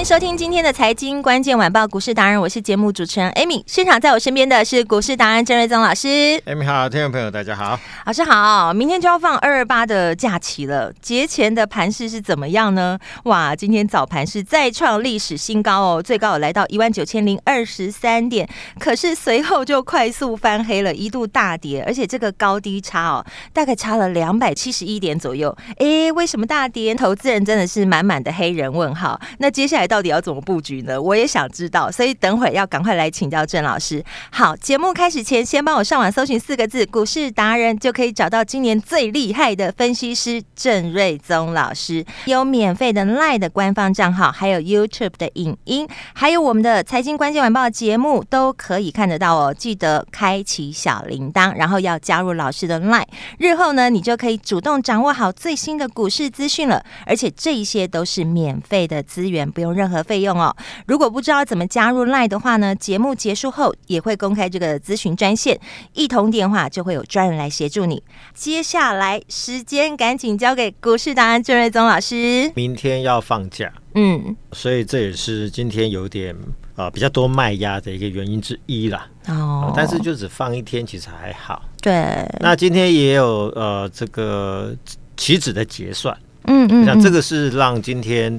迎收听今天的财经关键晚报股市达人，我是节目主持人 Amy。现场在我身边的是股市达人郑瑞宗老师。Amy 好，听众朋友大家好，老师好。明天就要放二二八的假期了，节前的盘势是怎么样呢？哇，今天早盘是再创历史新高哦，最高有来到一万九千零二十三点，可是随后就快速翻黑了，一度大跌，而且这个高低差哦，大概差了两百七十一点左右。哎，为什么大跌？投资人真的是满满的黑人问号。那接下来。到底要怎么布局呢？我也想知道，所以等会要赶快来请教郑老师。好，节目开始前，先帮我上网搜寻四个字“股市达人”，就可以找到今年最厉害的分析师郑瑞宗老师。有免费的 LINE 的官方账号，还有 YouTube 的影音，还有我们的财经关键晚报节目都可以看得到哦。记得开启小铃铛，然后要加入老师的 LINE。日后呢，你就可以主动掌握好最新的股市资讯了。而且这一些都是免费的资源，不用。任何费用哦。如果不知道怎么加入 LINE 的话呢，节目结束后也会公开这个咨询专线，一通电话就会有专人来协助你。接下来时间赶紧交给股市达人郑瑞宗老师。明天要放假，嗯，所以这也是今天有点啊、呃、比较多卖压的一个原因之一啦。哦、呃，但是就只放一天，其实还好。对，那今天也有呃这个期指的结算，嗯嗯，那这个是让今天。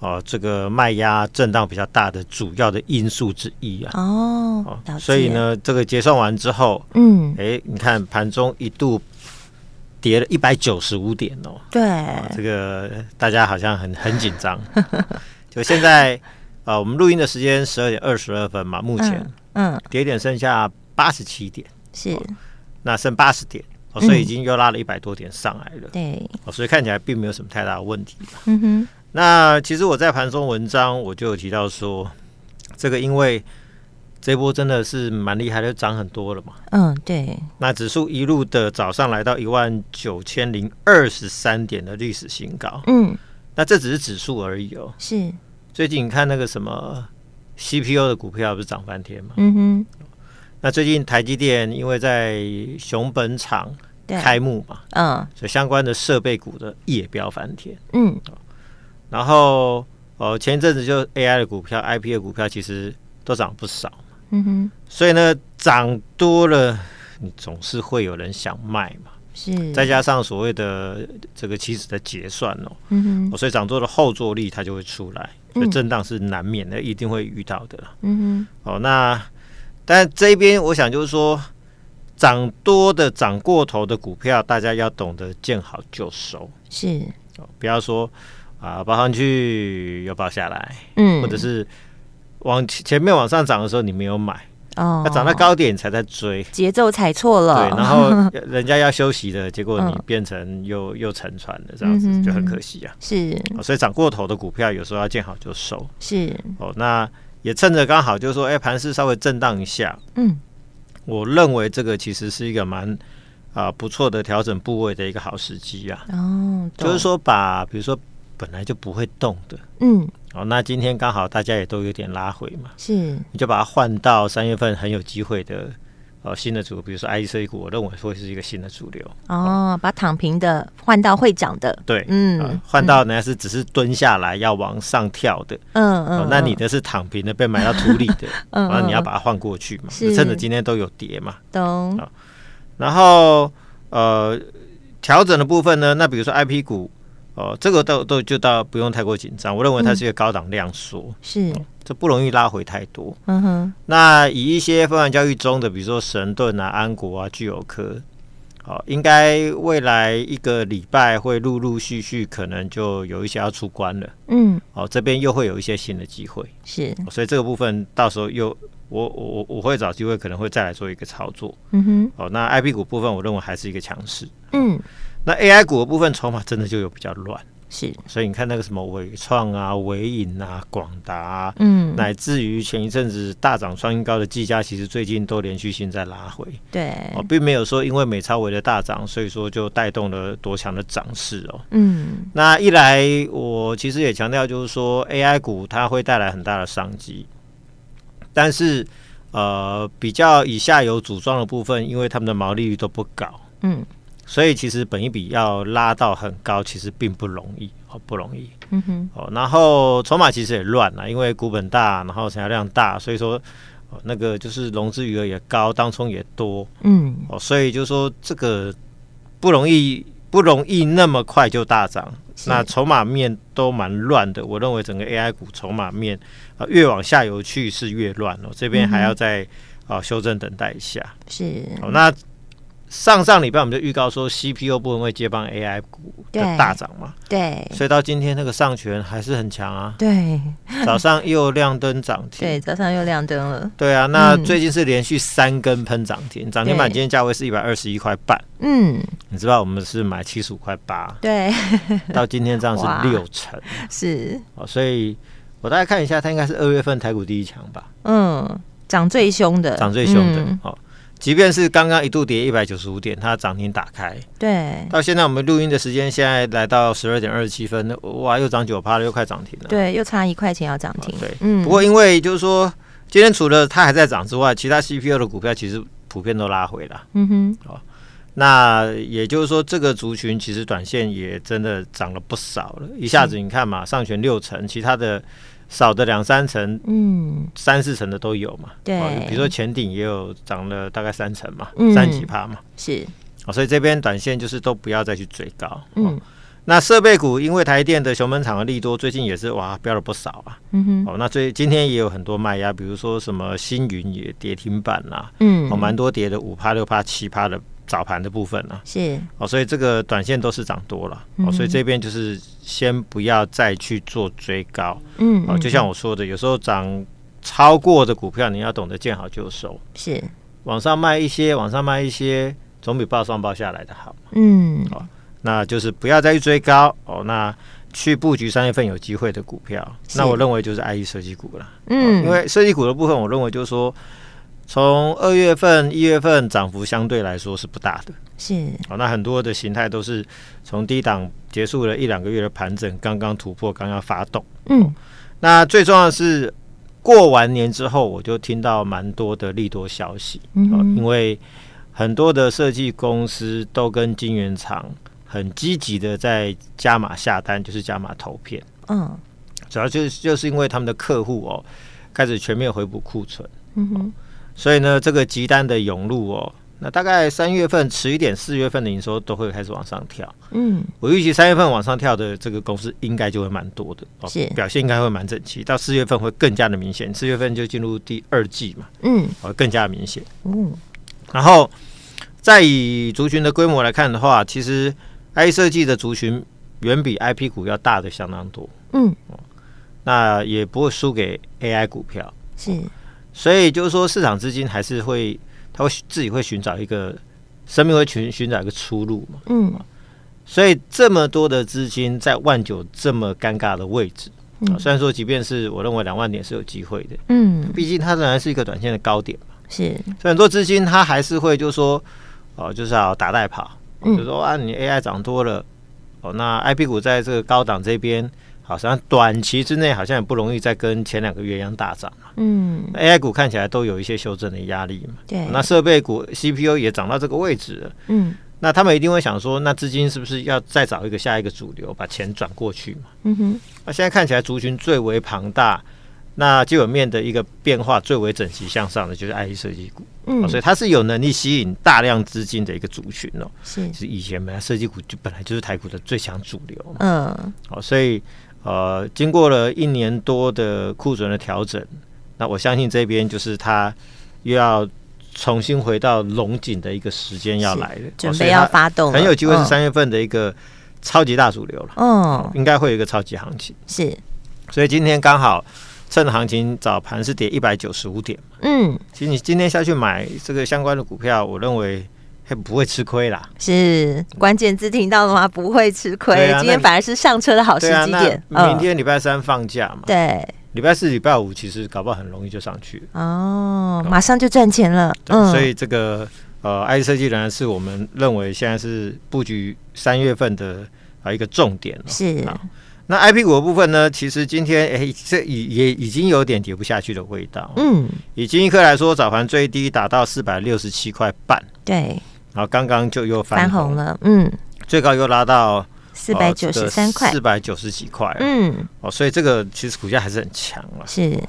哦，这个卖压震荡比较大的主要的因素之一啊。哦，所以呢，这个结算完之后，嗯，哎，你看盘中一度跌了一百九十五点哦。对，这个大家好像很很紧张。就现在啊、呃，我们录音的时间十二点二十二分嘛，目前嗯，嗯，跌点剩下八十七点，是，哦、那剩八十点，哦，所以已经又拉了一百多点上来了。对、嗯，哦，所以看起来并没有什么太大的问题。嗯哼。那其实我在盘中文章我就有提到说，这个因为这波真的是蛮厉害的，涨很多了嘛。嗯，对。那指数一路的早上来到一万九千零二十三点的历史新高。嗯，那这只是指数而已哦。是。最近你看那个什么 CPU 的股票不是涨翻天吗？嗯哼。那最近台积电因为在熊本厂开幕嘛，嗯，所以相关的设备股的也飙翻天。嗯。然后，呃，前一阵子就 AI 的股票、IP 的股票，其实都涨不少。嗯哼。所以呢，涨多了，你总是会有人想卖嘛。是。再加上所谓的这个期指的结算哦。嗯哼。所以涨多的后坐力它就会出来，所以震荡是难免的，一定会遇到的。嗯哼。哦，那但这边我想就是说，涨多的、涨过头的股票，大家要懂得见好就收。是。哦，不要说。啊，报上去又报下来，嗯，或者是往前面往上涨的时候你没有买，哦，它涨到高点你才在追，节奏踩错了，对，然后 人家要休息的，结果你变成又、嗯、又沉船了，这样子就很可惜啊。是，所以涨过头的股票有时候要见好就收，是。哦。那也趁着刚好就是说，哎，盘势稍微震荡一下，嗯，我认为这个其实是一个蛮啊不错的调整部位的一个好时机啊。哦，就是说把比如说。本来就不会动的，嗯，哦，那今天刚好大家也都有点拉回嘛，是，你就把它换到三月份很有机会的，呃，新的主，比如说 IC 股，我认为会是一个新的主流。哦，哦把躺平的换到会涨的，对，嗯，呃、换到人家是只是蹲下来要往上跳的，嗯嗯、哦，那你的是躺平的，被埋到土里的，嗯，然后你要把它换过去嘛，是。趁着今天都有跌嘛，懂、哦，然后呃，调整的部分呢，那比如说 IP 股。哦，这个都都就到不用太过紧张，我认为它是一个高档量缩，嗯、是、哦，这不容易拉回太多。嗯哼，那以一些分盘交易中的，比如说神盾啊、安国啊、聚友科，哦，应该未来一个礼拜会陆陆续续可能就有一些要出关了。嗯，哦，这边又会有一些新的机会，是、哦，所以这个部分到时候又我我我会找机会可能会再来做一个操作。嗯哼，哦，那 IP 股部分我认为还是一个强势。嗯，那 AI 股的部分筹码真的就有比较乱。是，所以你看那个什么伟创啊、伟影啊、广达啊，嗯，乃至于前一阵子大涨创新高的技嘉，其实最近都连续性在拉回。对，哦，并没有说因为美超微的大涨，所以说就带动了多强的涨势哦。嗯，那一来，我其实也强调，就是说 AI 股它会带来很大的商机，但是呃，比较以下游组装的部分，因为他们的毛利率都不高，嗯。所以其实本一比要拉到很高，其实并不容易哦，不容易。嗯哼。哦，然后筹码其实也乱了，因为股本大，然后成交量大，所以说哦，那个就是融资余额也高，当冲也多。嗯。哦，所以就是说这个不容易，不容易那么快就大涨。那筹码面都蛮乱的，我认为整个 AI 股筹码面啊，越往下游去是越乱哦。这边还要再啊修正，等待一下。是。哦，那。上上礼拜我们就预告说，CPU 部分会接棒 AI 股的大涨嘛？对，所以到今天那个上权还是很强啊。对，早上又亮灯涨停。对，早上又亮灯了。对啊，那最近是连续三根喷涨停，涨停板今天价位是一百二十一块半。嗯，你知道我们是买七十五块八。对，到今天这样是六成。是。哦，所以我大概看一下，它应该是二月份台股第一强吧？嗯，涨最凶的，涨最凶的。好。即便是刚刚一度跌一百九十五点，它涨停打开，对，到现在我们录音的时间现在来到十二点二十七分，哇，又涨九趴了，又快涨停了，对，又差一块钱要涨停，对，嗯。不过因为就是说，今天除了它还在涨之外，其他 CPU 的股票其实普遍都拉回了，嗯哼，哦，那也就是说，这个族群其实短线也真的涨了不少了，一下子你看嘛，上权六成，其他的。少的两三成，嗯，三四成的都有嘛。对，比如说前顶也有涨了大概三成嘛，嗯、三几趴嘛。是，哦，所以这边短线就是都不要再去追高。嗯，那设备股因为台电的熊本厂的利多，最近也是哇飙了不少啊。嗯哼，哦，那最今天也有很多卖压，比如说什么星云也跌停板啦，嗯，哦，蛮多跌的五趴六趴七趴的。早盘的部分呢、啊，是。哦，所以这个短线都是涨多了，嗯、哦，所以这边就是先不要再去做追高，嗯，哦，就像我说的，有时候涨超过的股票，你要懂得见好就收，是。往上卖一些，往上卖一些，总比报上报下来的好，嗯，哦，那就是不要再去追高，哦，那去布局三月份有机会的股票，那我认为就是 IE 设计股了，嗯、哦，因为设计股的部分，我认为就是说。从二月份、一月份涨幅相对来说是不大的，是好，那很多的形态都是从低档结束了一两个月的盘整，刚刚突破，刚刚发动。嗯，那最重要的是过完年之后，我就听到蛮多的利多消息，嗯哼，因为很多的设计公司都跟晶圆厂很积极的在加码下单，就是加码投片。嗯，主要就是就是因为他们的客户哦开始全面回补库存。嗯哼。所以呢，这个急单的涌入哦，那大概三月份迟一点，四月份的营收都会开始往上跳。嗯，我预期三月份往上跳的这个公司应该就会蛮多的，哦，是表现应该会蛮整齐。到四月份会更加的明显，四月份就进入第二季嘛，嗯，会更加的明显。嗯，然后再以族群的规模来看的话，其实 IE 设计的族群远比 IP 股要大的相当多。嗯，那也不会输给 AI 股票。是。所以就是说，市场资金还是会，他会自己会寻找一个生命会寻寻找一个出路嘛。嗯，所以这么多的资金在万九这么尴尬的位置，嗯，虽然说即便是我认为两万点是有机会的，嗯，毕竟它仍然是一个短线的高点嘛。是，所以很多资金它还是会就是说，哦，就是要打带跑，就说啊，你 AI 涨多了，哦，那 IP 股在这个高档这边。好像短期之内好像也不容易再跟前两个月一样大涨嘛。嗯，AI 股看起来都有一些修正的压力嘛。对，那设备股 CPU 也涨到这个位置了。嗯，那他们一定会想说，那资金是不是要再找一个下一个主流，把钱转过去嘛？嗯哼。那现在看起来族群最为庞大，那基本面的一个变化最为整齐向上的就是 IE 设计股。嗯，所以它是有能力吸引大量资金的一个族群哦。是，是以前本来设计股就本来就是台股的最强主流。嗯，好，所以。呃，经过了一年多的库存的调整，那我相信这边就是它又要重新回到龙井的一个时间要来了，准备要发动，很有机会是三月份的一个超级大主流了。嗯，应该会有一个超级行情。是，所以今天刚好趁行情早盘是跌一百九十五点。嗯，其实你今天下去买这个相关的股票，我认为还不会吃亏啦。是关键字听到了吗，不会吃亏。啊、今天反而是上车的好时机点。啊、明天礼拜三放假嘛？对。礼拜四、礼拜五其实搞不好很容易就上去哦，马上就赚钱了。嗯，所以这个呃，IC 设计仍然是我们认为现在是布局三月份的啊一个重点。是。那 I P 股的部分呢？其实今天哎，这也也已经有点跌不下去的味道。嗯，以金一科来说，早盘最低打到四百六十七块半。对。然后刚刚就又翻红，了。嗯。最高又拉到。四百九十三块，四百九十几块，嗯，哦，所以这个其实股价还是很强了。是，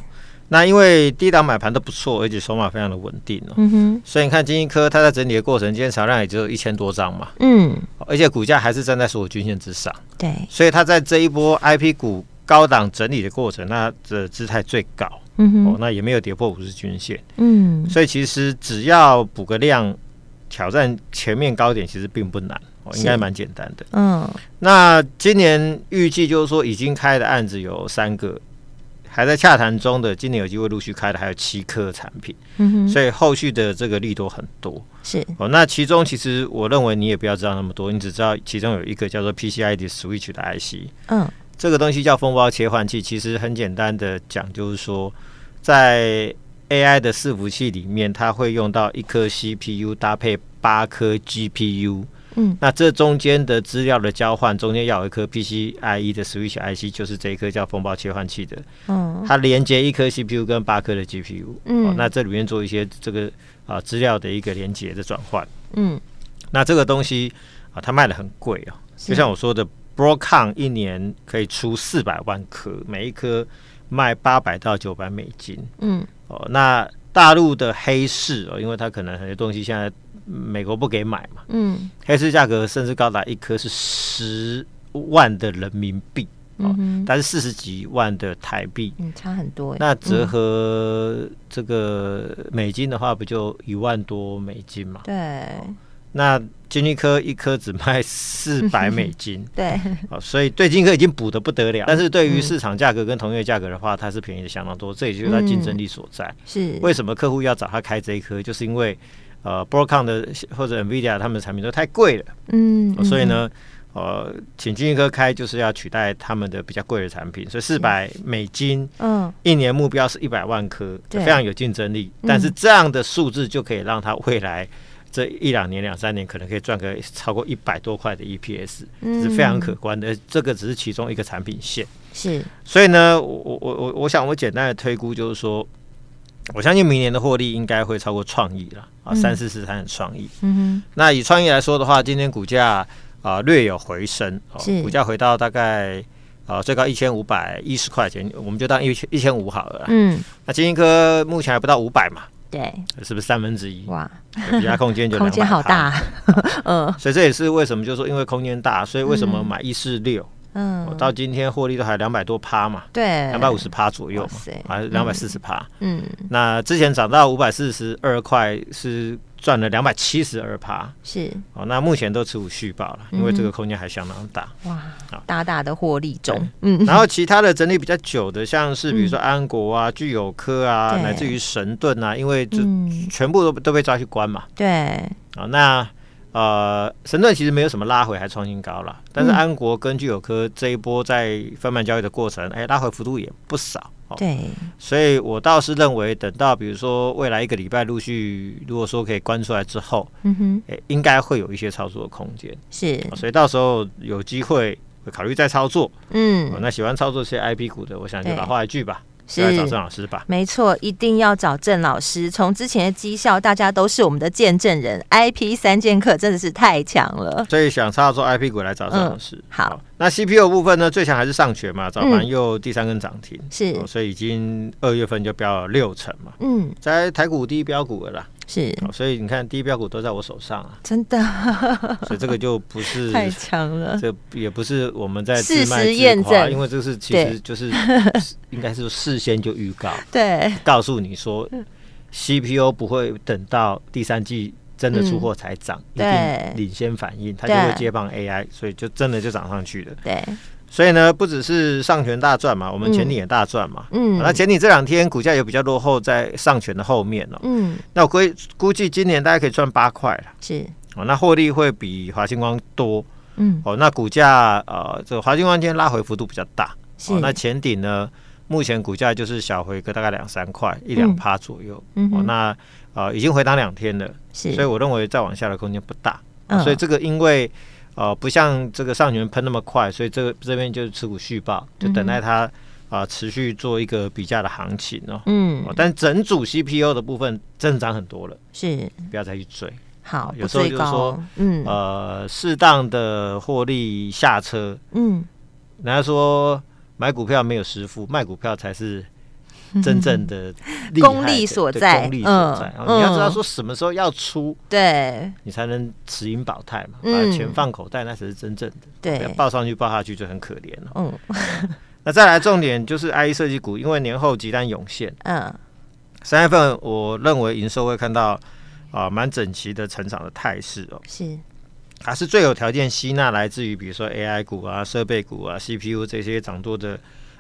那因为低档买盘都不错，而且筹码非常的稳定哦。嗯哼，所以你看晶心科它在整理的过程，今天成交量也只有一千多张嘛。嗯，而且股价还是站在所有均线之上。对，所以它在这一波 IP 股高档整理的过程，那的姿态最高。嗯哼，哦，那也没有跌破五十均线。嗯，所以其实只要补个量，挑战前面高点，其实并不难。哦应该蛮简单的，嗯。那今年预计就是说，已经开的案子有三个，还在洽谈中的，今年有机会陆续开的还有七颗产品，嗯哼。所以后续的这个利多很多，是哦。那其中其实我认为你也不要知道那么多，你只知道其中有一个叫做 PCI 的 Switch 的 IC，嗯，这个东西叫风包切换器，其实很简单的讲，就是说在 AI 的伺服器里面，它会用到一颗 CPU 搭配八颗 GPU。嗯，那这中间的资料的交换，中间要有一颗 PCIe 的 Switch IC，就是这一颗叫风暴切换器的。嗯，它连接一颗 CPU 跟八颗的 GPU。嗯、哦，那这里面做一些这个啊资料的一个连接的转换。嗯，那这个东西啊，它卖的很贵哦。就像我说的，Broadcom 一年可以出四百万颗，每一颗卖八百到九百美金。嗯，哦，那大陆的黑市哦，因为它可能很多东西现在。美国不给买嘛？嗯，黑市价格甚至高达一颗是十万的人民币，嗯哼，但是四十几万的台币，嗯，差很多。那折合这个美金的话，不就一万多美金嘛？对。那晶心科一颗只卖四百美金，对。所以对晶心科已经补的不得了。但是对于市场价格跟同业价格的话，它是便宜的相当多。这也就是它竞争力所在。是。为什么客户要找他开这一颗？就是因为。呃，Broadcom 的或者 NVIDIA 他们的产品都太贵了，嗯，嗯，所以呢，呃，请晶心科开就是要取代他们的比较贵的产品，所以四百美金，嗯，一年目标是一百万颗，非常有竞争力。但是这样的数字就可以让他未来这一两年、两三年可能可以赚个超过一百多块的 EPS，这是非常可观的。这个只是其中一个产品线，是。所以呢，我我我我想我简单的推估就是说。我相信明年的获利应该会超过创意了啊，三四四三的创意。嗯哼，那以创意来说的话，今天股价啊、呃、略有回升，哦，股价回到大概啊、呃、最高一千五百一十块钱，我们就当一千一千五好了。嗯，那晶心科目前还不到五百嘛？对，是不是三分之一？哇，比较空间就 空间好大。嗯，所以这也是为什么，就是说因为空间大，所以为什么买一四六？嗯，我到今天获利都还两百多趴嘛，对，两百五十趴左右嘛，还是两百四十趴。嗯，那之前涨到五百四十二块是赚了两百七十二趴，是哦。那目前都持股续报了，因为这个空间还相当大。哇，大大的获利中。嗯，然后其他的整理比较久的，像是比如说安国啊、聚友科啊，乃至于神盾啊，因为就全部都都被抓去关嘛。对，啊，那。呃，神盾其实没有什么拉回，还创新高了。但是安国跟聚友科这一波在分盘交易的过程，哎，拉回幅度也不少。哦、对，所以我倒是认为，等到比如说未来一个礼拜陆续，如果说可以关出来之后，嗯哼，哎，应该会有一些操作的空间。是，所以到时候有机会会考虑再操作。嗯、哦，那喜欢操作这些 IP 股的，我想就把话一句吧。是找郑老师吧，没错，一定要找郑老师。从之前的绩效，大家都是我们的见证人。IP 三剑客真的是太强了，所以想操作 IP 股来找郑老师。嗯、好。好那 CPU 部分呢？最强还是上学嘛，早盘又第三根涨停，嗯、是、哦，所以已经二月份就飙了六成嘛。嗯，在台股第一标股了啦。是、哦，所以你看第一标股都在我手上啊，真的。所以这个就不是 太强了，这也不是我们在自卖自夸，因为这是其实就是 应该是事先就预告，对，告诉你说 CPU 不会等到第三季。真的出货才涨，嗯、一定领先反应，它就会接棒 AI，所以就真的就涨上去了。对，所以呢，不只是上权大赚嘛，我们前艇也大赚嘛。嗯，那前艇这两天股价也比较落后在上权的后面哦。嗯，那我估估计今年大概可以赚八块了。是哦，那获利会比华星光多。嗯，哦，那股价呃，这个华星光今天拉回幅度比较大。是哦，那前艇呢，目前股价就是小回个大概两三块，一两趴左右。嗯，哦，那呃已经回档两天了，是，所以我认为再往下的空间不大。嗯，所以这个因为。呃，不像这个上旬喷那么快，所以这个这边就是持股续报，就等待它啊、呃、持续做一个比价的行情哦。嗯，但整组 CPU 的部分真的涨很多了，是不要再去追。好，有时候就是说，嗯，呃，适当的获利下车。嗯，人家说买股票没有师傅，卖股票才是。真正的功力所在，功力所在。你要知道说什么时候要出，对，你才能持盈保泰嘛，把钱放口袋，那才是真正的。对，报上去报下去就很可怜了。嗯，那再来重点就是 IE 设计股，因为年后急单涌现。嗯，三月份我认为营收会看到啊蛮整齐的成长的态势哦。是，还是最有条件吸纳来自于比如说 AI 股啊、设备股啊、CPU 这些涨多的。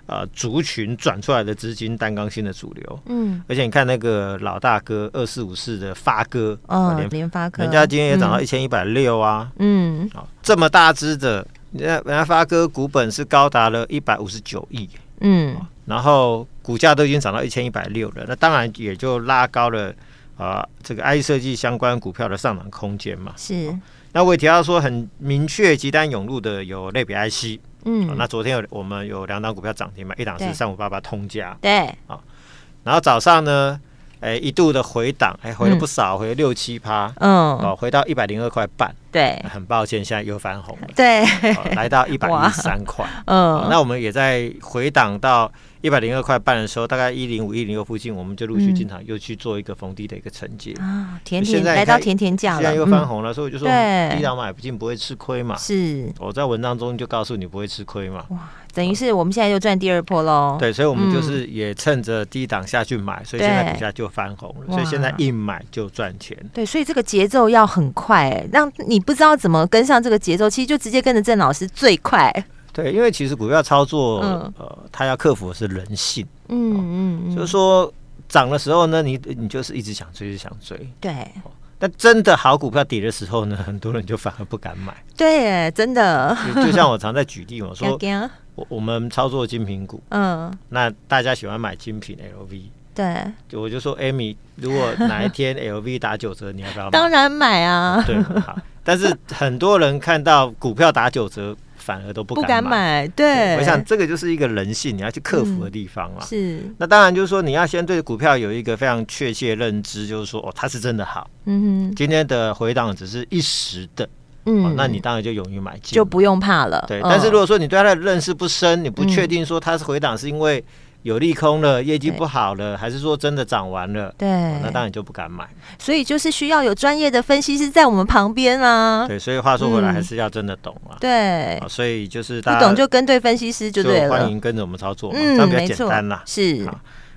呃，族群转出来的资金，担纲性的主流。嗯，而且你看那个老大哥二四五四的发哥，哦，联发科，人家今天也涨到一千一百六啊。嗯，好，这么大只的，人家人家发哥股本是高达了一百五十九亿。嗯，然后股价都已经涨到一千一百六了，那当然也就拉高了啊、呃，这个 IE 设计相关股票的上涨空间嘛。是。那我也提到说，很明确，急单涌入的有类比 IC。嗯、哦，那昨天有我们有两档股票涨停嘛，一档是三五八八通家，对，啊，然后早上呢，哎，一度的回档，哎，回了不少，嗯、回了六七趴，嗯，哦，回到一百零二块半，对，很抱歉，现在又翻红了，对，哦、来到一百一十三块，嗯、哦，那我们也在回档到。一百零二块半的时候，大概一零五一零六附近，我们就陆续进场，又去做一个逢低的一个承接啊。甜甜来到甜甜价了，现在又翻红了，所以我就说低档买不进不会吃亏嘛。是，我在文章中就告诉你不会吃亏嘛。哇，等于是我们现在又赚第二波喽。对，所以我们就是也趁着低档下去买，所以现在股价就翻红了。所以现在一买就赚钱。对，所以这个节奏要很快，让你不知道怎么跟上这个节奏，其实就直接跟着郑老师最快。对，因为其实股票操作，呃，它要克服的是人性。嗯嗯，就是说涨的时候呢，你你就是一直想追，一直想追。对。但真的好股票跌的时候呢，很多人就反而不敢买。对，真的。就像我常在举例嘛，说我我们操作精品股，嗯，那大家喜欢买精品 LV。对。就我就说，Amy，如果哪一天 LV 打九折，你要不要买？当然买啊。对，好。但是很多人看到股票打九折。反而都不敢买，对，我想这个就是一个人性，你要去克服的地方了。是，那当然就是说，你要先对股票有一个非常确切认知，就是说，哦，它是真的好。嗯哼，今天的回档只是一时的，嗯，那你当然就勇于买进，就不用怕了。对，但是如果说你对它的认识不深，你不确定说它是回档是因为。有利空了，业绩不好了，还是说真的涨完了？对，那当然就不敢买。所以就是需要有专业的分析师在我们旁边啊。对，所以话说回来，还是要真的懂啊。对，所以就是不懂就跟对分析师就对了。欢迎跟着我们操作，嗯，这样比较简单啦。是。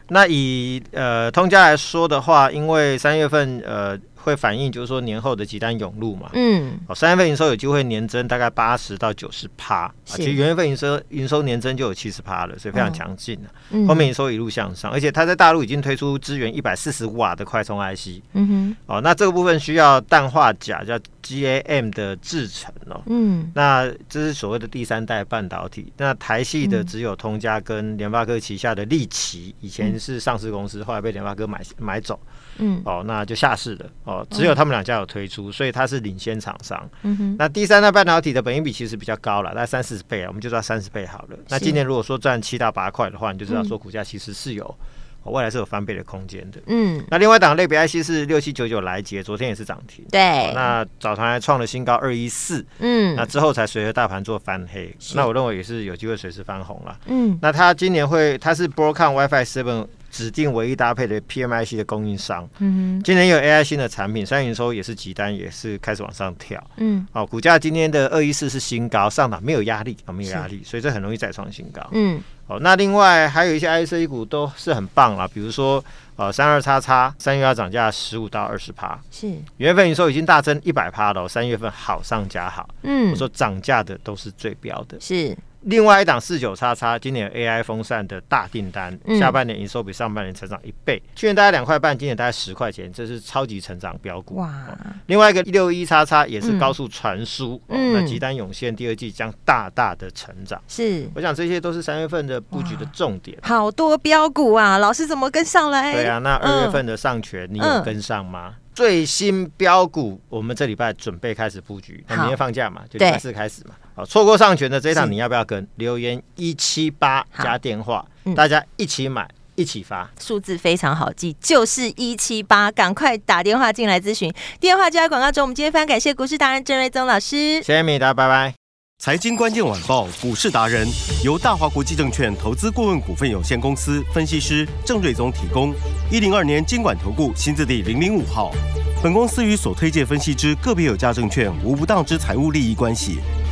那以呃通家来说的话，因为三月份呃。会反映就是说年后的急单涌入嘛，嗯，哦，三月份营收有机会年增大概八十到九十趴，啊，其实元月份营收营收年增就有七十趴了，所以非常强劲了。嗯，后面营收一路向上，而且它在大陆已经推出支援一百四十瓦的快充 IC，嗯哼，哦，那这个部分需要氮化钾叫 GAM 的制成哦，嗯，那这是所谓的第三代半导体，那台系的只有通家跟联发科旗下的力奇，以前是上市公司，后来被联发科买买走。嗯，哦，那就下市了。哦，只有他们两家有推出，所以它是领先厂商。嗯哼，那第三代半导体的本益比其实比较高了，大概三四十倍啊，我们就知道三十倍好了。那今年如果说赚七到八块的话，你就知道说股价其实是有未来是有翻倍的空间的。嗯，那另外一档类比 IC 是六七九九来捷，昨天也是涨停。对，那早盘还创了新高二一四。嗯，那之后才随着大盘做翻黑，那我认为也是有机会随时翻红了。嗯，那它今年会，它是 Broadcom WiFi Seven。指定唯一搭配的 PMIC 的供应商，嗯哼，今年有 AI 新的产品，三营收也是急单，也是开始往上跳，嗯，哦，股价今天的二一四是新高，上档没有压力啊，没有压力，所以这很容易再创新高，嗯，哦，那另外还有一些 IC 股都是很棒啦，比如说呃三二叉叉，三月要涨价十五到二十趴，是，月份营收已经大增一百趴了，三月份好上加好，嗯，我说涨价的都是最标的，是。另外一档四九叉叉，今年 AI 风扇的大订单，嗯下半年营收比上半年成长一倍，去年大概两块半，今年大概十块钱，这是超级成长标股。哇，另外一个六一叉叉也是高速传输，嗯哦、那集单涌现第二季将大大的成长。是，我想这些都是三月份的布局的重点。好多标股啊，老师怎么跟上来？对啊，那二月份的上权、嗯、你有跟上吗？最新标股，我们这礼拜准备开始布局，那明天放假嘛，就礼拜四开始嘛。好，错过上权的这一档，你要不要跟？留言一七八加电话，嗯、大家一起买，一起发。数字非常好记，就是一七八，赶快打电话进来咨询。电话就在广告中。我们今天非常感谢股市达人郑瑞宗老师，谢谢米达，拜拜。财经关键晚报股市达人由大华国际证券投资顾问股份有限公司分析师郑瑞宗提供。一零二年经管投顾新字第零零五号。本公司与所推介分析之个别有价证券无不当之财务利益关系。